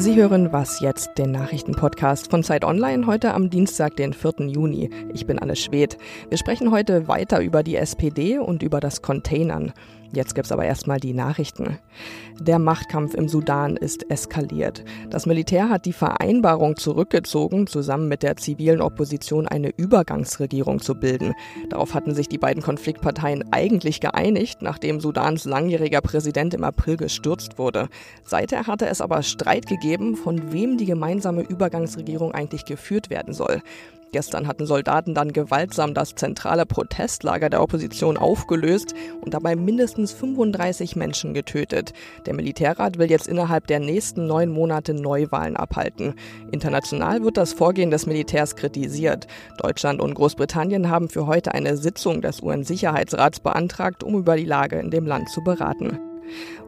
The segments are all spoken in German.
Sie hören Was jetzt, den Nachrichtenpodcast von Zeit Online, heute am Dienstag, den 4. Juni. Ich bin Anne Schwedt. Wir sprechen heute weiter über die SPD und über das Containern. Jetzt gibt's aber erstmal die Nachrichten. Der Machtkampf im Sudan ist eskaliert. Das Militär hat die Vereinbarung zurückgezogen, zusammen mit der zivilen Opposition eine Übergangsregierung zu bilden. Darauf hatten sich die beiden Konfliktparteien eigentlich geeinigt, nachdem Sudans langjähriger Präsident im April gestürzt wurde. Seither hatte es aber Streit gegeben, von wem die gemeinsame Übergangsregierung eigentlich geführt werden soll. Gestern hatten Soldaten dann gewaltsam das zentrale Protestlager der Opposition aufgelöst und dabei mindestens 35 Menschen getötet. Der Militärrat will jetzt innerhalb der nächsten neun Monate Neuwahlen abhalten. International wird das Vorgehen des Militärs kritisiert. Deutschland und Großbritannien haben für heute eine Sitzung des UN-Sicherheitsrats beantragt, um über die Lage in dem Land zu beraten.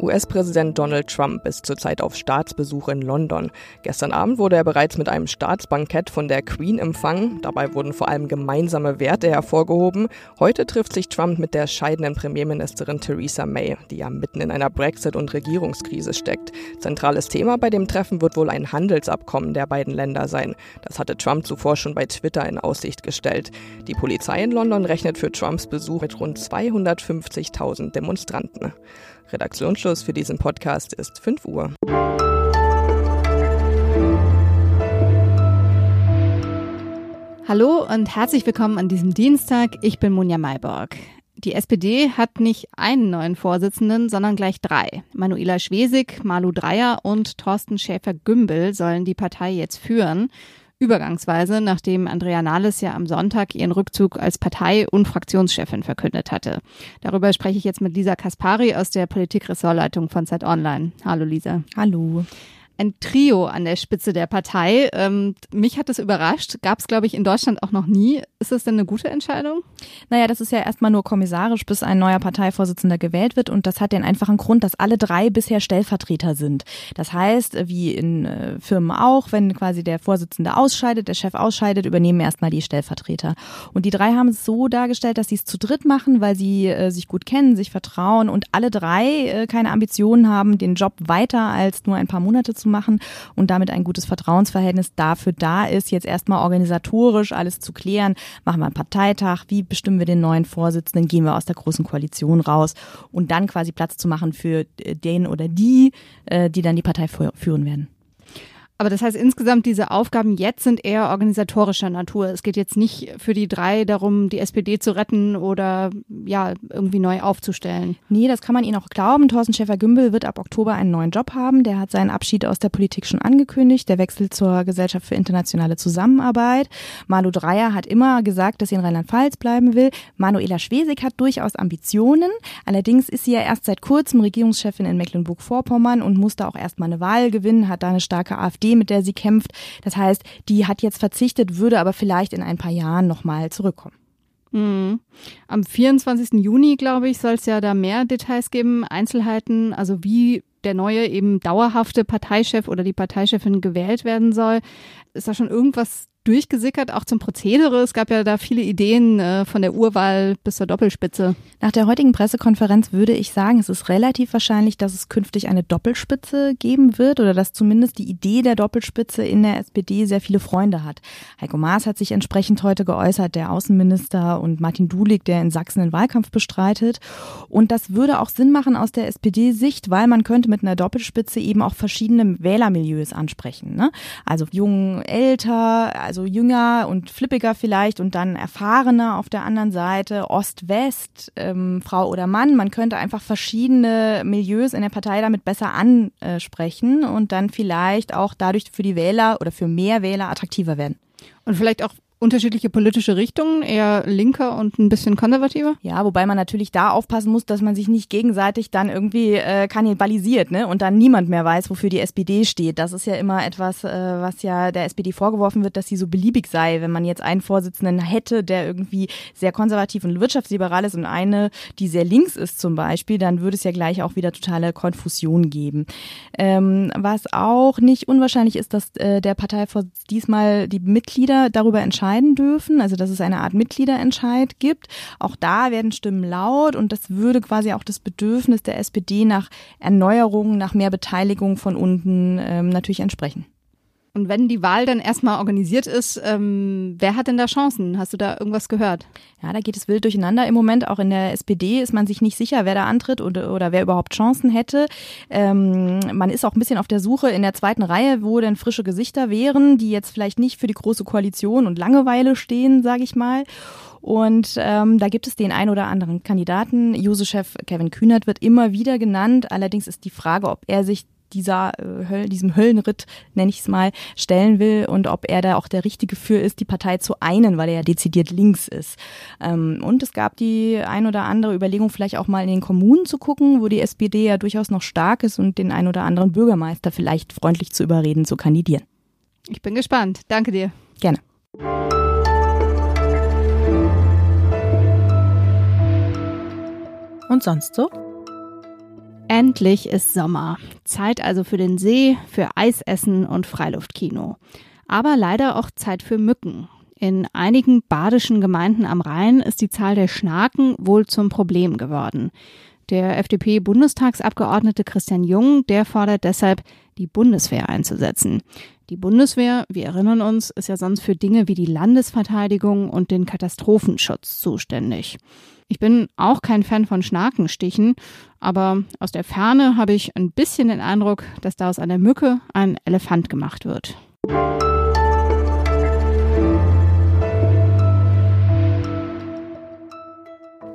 US-Präsident Donald Trump ist zurzeit auf Staatsbesuch in London. Gestern Abend wurde er bereits mit einem Staatsbankett von der Queen empfangen. Dabei wurden vor allem gemeinsame Werte hervorgehoben. Heute trifft sich Trump mit der scheidenden Premierministerin Theresa May, die ja mitten in einer Brexit- und Regierungskrise steckt. Zentrales Thema bei dem Treffen wird wohl ein Handelsabkommen der beiden Länder sein. Das hatte Trump zuvor schon bei Twitter in Aussicht gestellt. Die Polizei in London rechnet für Trumps Besuch mit rund 250.000 Demonstranten. Redaktionsschluss für diesen Podcast ist 5 Uhr. Hallo und herzlich willkommen an diesem Dienstag. Ich bin Monja Mayborg. Die SPD hat nicht einen neuen Vorsitzenden, sondern gleich drei. Manuela Schwesig, Malu Dreyer und Thorsten Schäfer-Gümbel sollen die Partei jetzt führen übergangsweise, nachdem Andrea Nahles ja am Sonntag ihren Rückzug als Partei- und Fraktionschefin verkündet hatte. Darüber spreche ich jetzt mit Lisa Kaspari aus der Politikressortleitung von Zeit Online. Hallo Lisa. Hallo ein Trio an der Spitze der Partei. Ähm, mich hat das überrascht. Gab es, glaube ich, in Deutschland auch noch nie. Ist das denn eine gute Entscheidung? Naja, das ist ja erstmal nur kommissarisch, bis ein neuer Parteivorsitzender gewählt wird. Und das hat den einfachen Grund, dass alle drei bisher Stellvertreter sind. Das heißt, wie in äh, Firmen auch, wenn quasi der Vorsitzende ausscheidet, der Chef ausscheidet, übernehmen erstmal die Stellvertreter. Und die drei haben es so dargestellt, dass sie es zu dritt machen, weil sie äh, sich gut kennen, sich vertrauen und alle drei äh, keine Ambitionen haben, den Job weiter als nur ein paar Monate zu machen und damit ein gutes Vertrauensverhältnis dafür da ist, jetzt erstmal organisatorisch alles zu klären. Machen wir einen Parteitag, wie bestimmen wir den neuen Vorsitzenden, gehen wir aus der großen Koalition raus und dann quasi Platz zu machen für den oder die, äh, die dann die Partei führen werden. Aber das heißt insgesamt, diese Aufgaben jetzt sind eher organisatorischer Natur. Es geht jetzt nicht für die drei darum, die SPD zu retten oder ja, irgendwie neu aufzustellen. Nee, das kann man ihnen auch glauben. Thorsten Schäfer-Gümbel wird ab Oktober einen neuen Job haben. Der hat seinen Abschied aus der Politik schon angekündigt. Der wechselt zur Gesellschaft für internationale Zusammenarbeit. Malu Dreyer hat immer gesagt, dass sie in Rheinland-Pfalz bleiben will. Manuela Schwesig hat durchaus Ambitionen. Allerdings ist sie ja erst seit kurzem Regierungschefin in Mecklenburg-Vorpommern und musste auch erst mal eine Wahl gewinnen, hat da eine starke AfD mit der sie kämpft. Das heißt, die hat jetzt verzichtet, würde aber vielleicht in ein paar Jahren nochmal zurückkommen. Mhm. Am 24. Juni, glaube ich, soll es ja da mehr Details geben, Einzelheiten, also wie der neue eben dauerhafte Parteichef oder die Parteichefin gewählt werden soll. Ist da schon irgendwas durchgesickert, auch zum Prozedere. Es gab ja da viele Ideen äh, von der Urwahl bis zur Doppelspitze. Nach der heutigen Pressekonferenz würde ich sagen, es ist relativ wahrscheinlich, dass es künftig eine Doppelspitze geben wird oder dass zumindest die Idee der Doppelspitze in der SPD sehr viele Freunde hat. Heiko Maas hat sich entsprechend heute geäußert, der Außenminister und Martin Dulig, der in Sachsen den Wahlkampf bestreitet. Und das würde auch Sinn machen aus der SPD-Sicht, weil man könnte mit einer Doppelspitze eben auch verschiedene Wählermilieus ansprechen. Ne? Also jung, älter, also jünger und flippiger vielleicht und dann erfahrener auf der anderen Seite, Ost-West, ähm, Frau oder Mann. Man könnte einfach verschiedene Milieus in der Partei damit besser ansprechen und dann vielleicht auch dadurch für die Wähler oder für mehr Wähler attraktiver werden. Und vielleicht auch unterschiedliche politische Richtungen, eher linker und ein bisschen konservativer? Ja, wobei man natürlich da aufpassen muss, dass man sich nicht gegenseitig dann irgendwie äh, kannibalisiert, ne? Und dann niemand mehr weiß, wofür die SPD steht. Das ist ja immer etwas, äh, was ja der SPD vorgeworfen wird, dass sie so beliebig sei. Wenn man jetzt einen Vorsitzenden hätte, der irgendwie sehr konservativ und wirtschaftsliberal ist und eine, die sehr links ist zum Beispiel, dann würde es ja gleich auch wieder totale Konfusion geben. Ähm, was auch nicht unwahrscheinlich ist, dass äh, der Parteivorsitz diesmal die Mitglieder darüber entscheiden, entscheiden dürfen, also dass es eine Art Mitgliederentscheid gibt. Auch da werden Stimmen laut und das würde quasi auch das Bedürfnis der SPD nach Erneuerung, nach mehr Beteiligung von unten ähm, natürlich entsprechen. Und wenn die Wahl dann erstmal organisiert ist, ähm, wer hat denn da Chancen? Hast du da irgendwas gehört? Ja, da geht es wild durcheinander im Moment. Auch in der SPD ist man sich nicht sicher, wer da antritt oder, oder wer überhaupt Chancen hätte. Ähm, man ist auch ein bisschen auf der Suche in der zweiten Reihe, wo denn frische Gesichter wären, die jetzt vielleicht nicht für die große Koalition und Langeweile stehen, sage ich mal. Und ähm, da gibt es den ein oder anderen Kandidaten. Juso-Chef Kevin Kühnert wird immer wieder genannt. Allerdings ist die Frage, ob er sich dieser äh, Höll, diesem Höllenritt, nenne ich es mal, stellen will und ob er da auch der Richtige für ist, die Partei zu einen, weil er ja dezidiert links ist. Ähm, und es gab die ein oder andere Überlegung, vielleicht auch mal in den Kommunen zu gucken, wo die SPD ja durchaus noch stark ist und den ein oder anderen Bürgermeister vielleicht freundlich zu überreden, zu kandidieren. Ich bin gespannt. Danke dir. Gerne. Und sonst so? Endlich ist Sommer. Zeit also für den See, für Eisessen und Freiluftkino. Aber leider auch Zeit für Mücken. In einigen badischen Gemeinden am Rhein ist die Zahl der Schnaken wohl zum Problem geworden. Der FDP-Bundestagsabgeordnete Christian Jung, der fordert deshalb, die Bundeswehr einzusetzen. Die Bundeswehr, wir erinnern uns, ist ja sonst für Dinge wie die Landesverteidigung und den Katastrophenschutz zuständig. Ich bin auch kein Fan von Schnakenstichen, aber aus der Ferne habe ich ein bisschen den Eindruck, dass da aus einer Mücke ein Elefant gemacht wird.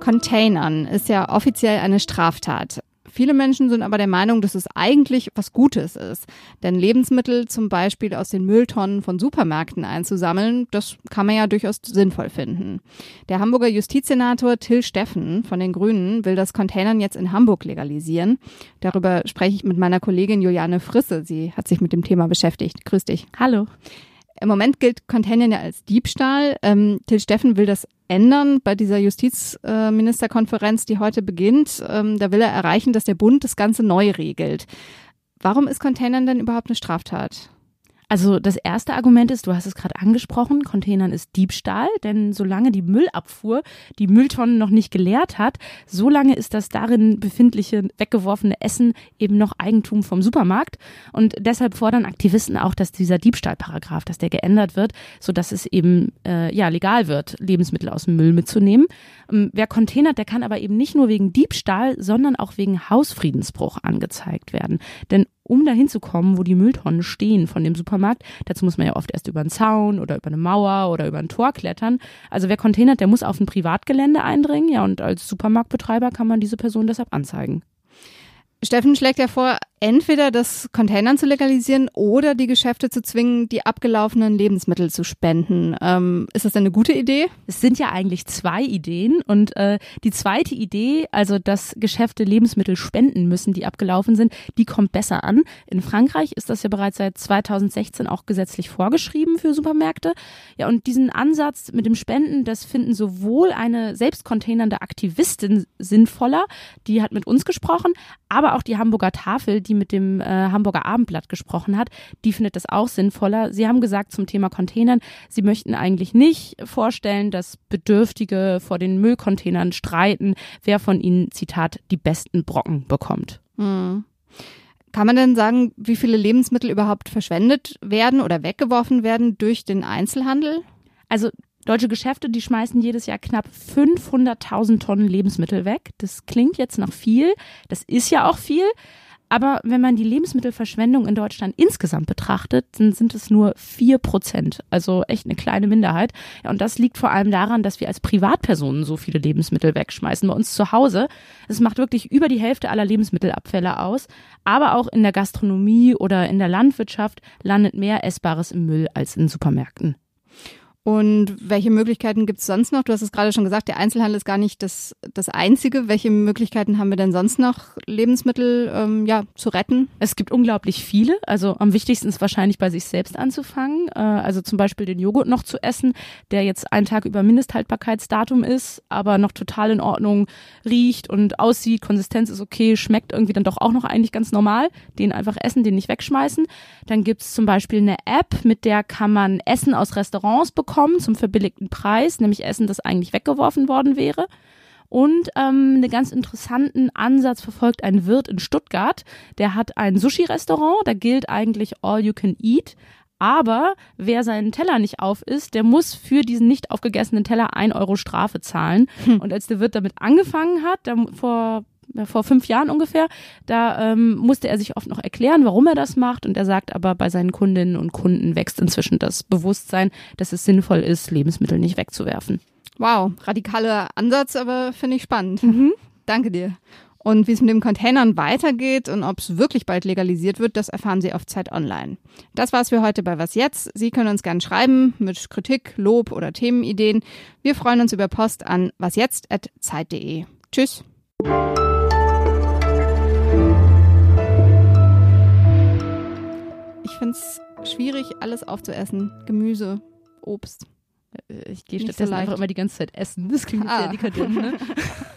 Containern ist ja offiziell eine Straftat. Viele Menschen sind aber der Meinung, dass es eigentlich was Gutes ist. Denn Lebensmittel zum Beispiel aus den Mülltonnen von Supermärkten einzusammeln, das kann man ja durchaus sinnvoll finden. Der Hamburger Justizsenator Till Steffen von den Grünen will das Containern jetzt in Hamburg legalisieren. Darüber spreche ich mit meiner Kollegin Juliane Frisse. Sie hat sich mit dem Thema beschäftigt. Grüß dich. Hallo. Im Moment gilt Containern ja als Diebstahl. Ähm, Till Steffen will das ändern bei dieser Justizministerkonferenz, die heute beginnt. Ähm, da will er erreichen, dass der Bund das Ganze neu regelt. Warum ist Containern denn überhaupt eine Straftat? Also das erste Argument ist, du hast es gerade angesprochen, Containern ist Diebstahl, denn solange die Müllabfuhr die Mülltonnen noch nicht geleert hat, solange ist das darin befindliche weggeworfene Essen eben noch Eigentum vom Supermarkt und deshalb fordern Aktivisten auch, dass dieser Diebstahlparagraph, dass der geändert wird, so dass es eben äh, ja legal wird, Lebensmittel aus dem Müll mitzunehmen. Ähm, wer containert, der kann aber eben nicht nur wegen Diebstahl, sondern auch wegen Hausfriedensbruch angezeigt werden, denn um dahin zu kommen, wo die Mülltonnen stehen von dem Supermarkt, dazu muss man ja oft erst über einen Zaun oder über eine Mauer oder über ein Tor klettern. Also wer containert, der muss auf ein Privatgelände eindringen, ja, und als Supermarktbetreiber kann man diese Person deshalb anzeigen. Steffen schlägt ja vor, entweder das Containern zu legalisieren oder die Geschäfte zu zwingen, die abgelaufenen Lebensmittel zu spenden. Ähm, ist das denn eine gute Idee? Es sind ja eigentlich zwei Ideen und äh, die zweite Idee, also dass Geschäfte Lebensmittel spenden müssen, die abgelaufen sind, die kommt besser an. In Frankreich ist das ja bereits seit 2016 auch gesetzlich vorgeschrieben für Supermärkte. Ja, und diesen Ansatz mit dem Spenden, das finden sowohl eine selbstcontainernde Aktivistin sinnvoller, die hat mit uns gesprochen, aber auch die Hamburger Tafel, die mit dem äh, Hamburger Abendblatt gesprochen hat, die findet das auch sinnvoller. Sie haben gesagt zum Thema Containern, sie möchten eigentlich nicht vorstellen, dass Bedürftige vor den Müllcontainern streiten, wer von ihnen, Zitat, die besten Brocken bekommt. Hm. Kann man denn sagen, wie viele Lebensmittel überhaupt verschwendet werden oder weggeworfen werden durch den Einzelhandel? Also Deutsche Geschäfte, die schmeißen jedes Jahr knapp 500.000 Tonnen Lebensmittel weg. Das klingt jetzt noch viel. Das ist ja auch viel. Aber wenn man die Lebensmittelverschwendung in Deutschland insgesamt betrachtet, dann sind es nur vier Prozent. Also echt eine kleine Minderheit. Ja, und das liegt vor allem daran, dass wir als Privatpersonen so viele Lebensmittel wegschmeißen. Bei uns zu Hause. Es macht wirklich über die Hälfte aller Lebensmittelabfälle aus. Aber auch in der Gastronomie oder in der Landwirtschaft landet mehr Essbares im Müll als in Supermärkten. Und welche Möglichkeiten gibt es sonst noch? Du hast es gerade schon gesagt, der Einzelhandel ist gar nicht das, das Einzige. Welche Möglichkeiten haben wir denn sonst noch, Lebensmittel ähm, ja, zu retten? Es gibt unglaublich viele. Also am wichtigsten ist wahrscheinlich bei sich selbst anzufangen. Äh, also zum Beispiel den Joghurt noch zu essen, der jetzt einen Tag über Mindesthaltbarkeitsdatum ist, aber noch total in Ordnung riecht und aussieht. Konsistenz ist okay, schmeckt irgendwie dann doch auch noch eigentlich ganz normal. Den einfach essen, den nicht wegschmeißen. Dann gibt's zum Beispiel eine App, mit der kann man Essen aus Restaurants bekommen bekommen zum verbilligten Preis, nämlich Essen, das eigentlich weggeworfen worden wäre. Und ähm, einen ganz interessanten Ansatz verfolgt ein Wirt in Stuttgart. Der hat ein Sushi-Restaurant, da gilt eigentlich All You Can Eat. Aber wer seinen Teller nicht auf isst, der muss für diesen nicht aufgegessenen Teller ein Euro Strafe zahlen. Hm. Und als der Wirt damit angefangen hat, da vor vor fünf Jahren ungefähr, da ähm, musste er sich oft noch erklären, warum er das macht. Und er sagt aber, bei seinen Kundinnen und Kunden wächst inzwischen das Bewusstsein, dass es sinnvoll ist, Lebensmittel nicht wegzuwerfen. Wow, radikaler Ansatz, aber finde ich spannend. Mhm. Danke dir. Und wie es mit den Containern weitergeht und ob es wirklich bald legalisiert wird, das erfahren Sie auf Zeit Online. Das war's für heute bei Was Jetzt. Sie können uns gerne schreiben mit Kritik, Lob oder Themenideen. Wir freuen uns über Post an wasjetzt.zeit.de. Tschüss. Ich finde es schwierig, alles aufzuessen. Gemüse, Obst. Ich gehe stattdessen so einfach immer die ganze Zeit essen. Das klingt ah. sehr dekadent, ne?